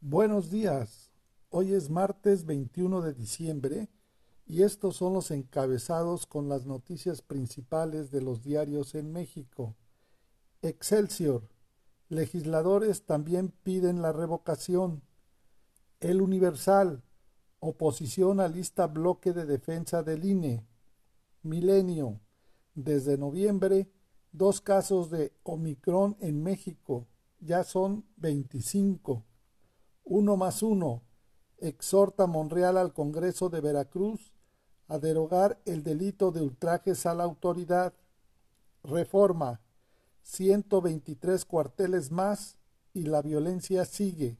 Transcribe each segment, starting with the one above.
Buenos días. Hoy es martes 21 de diciembre y estos son los encabezados con las noticias principales de los diarios en México. Excelsior. Legisladores también piden la revocación. El Universal. Oposición a lista bloque de defensa del INE. Milenio. Desde noviembre, dos casos de Omicron en México. Ya son 25 uno más uno. Exhorta Monreal al Congreso de Veracruz a derogar el delito de ultrajes a la autoridad. Reforma. 123 cuarteles más y la violencia sigue.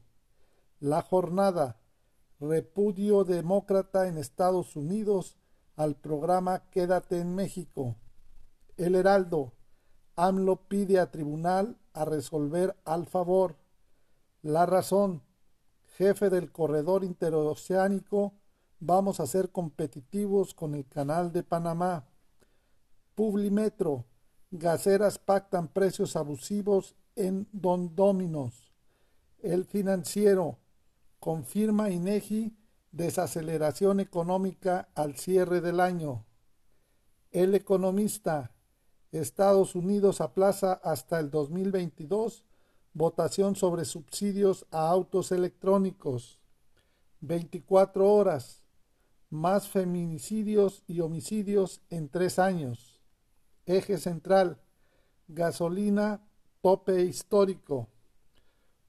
La jornada. Repudio demócrata en Estados Unidos al programa Quédate en México. El Heraldo. AMLO pide a tribunal a resolver al favor. La razón jefe del corredor interoceánico, vamos a ser competitivos con el canal de Panamá. Publimetro, gaseras pactan precios abusivos en Don Dominos. El financiero, confirma INEGI desaceleración económica al cierre del año. El economista, Estados Unidos aplaza hasta el 2022 votación sobre subsidios a autos electrónicos, 24 horas, más feminicidios y homicidios en tres años, eje central, gasolina, tope histórico.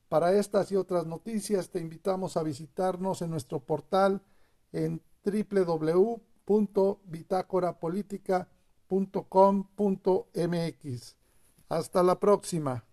Para estas y otras noticias te invitamos a visitarnos en nuestro portal en www.bitácorapolítica.com.mx. Hasta la próxima.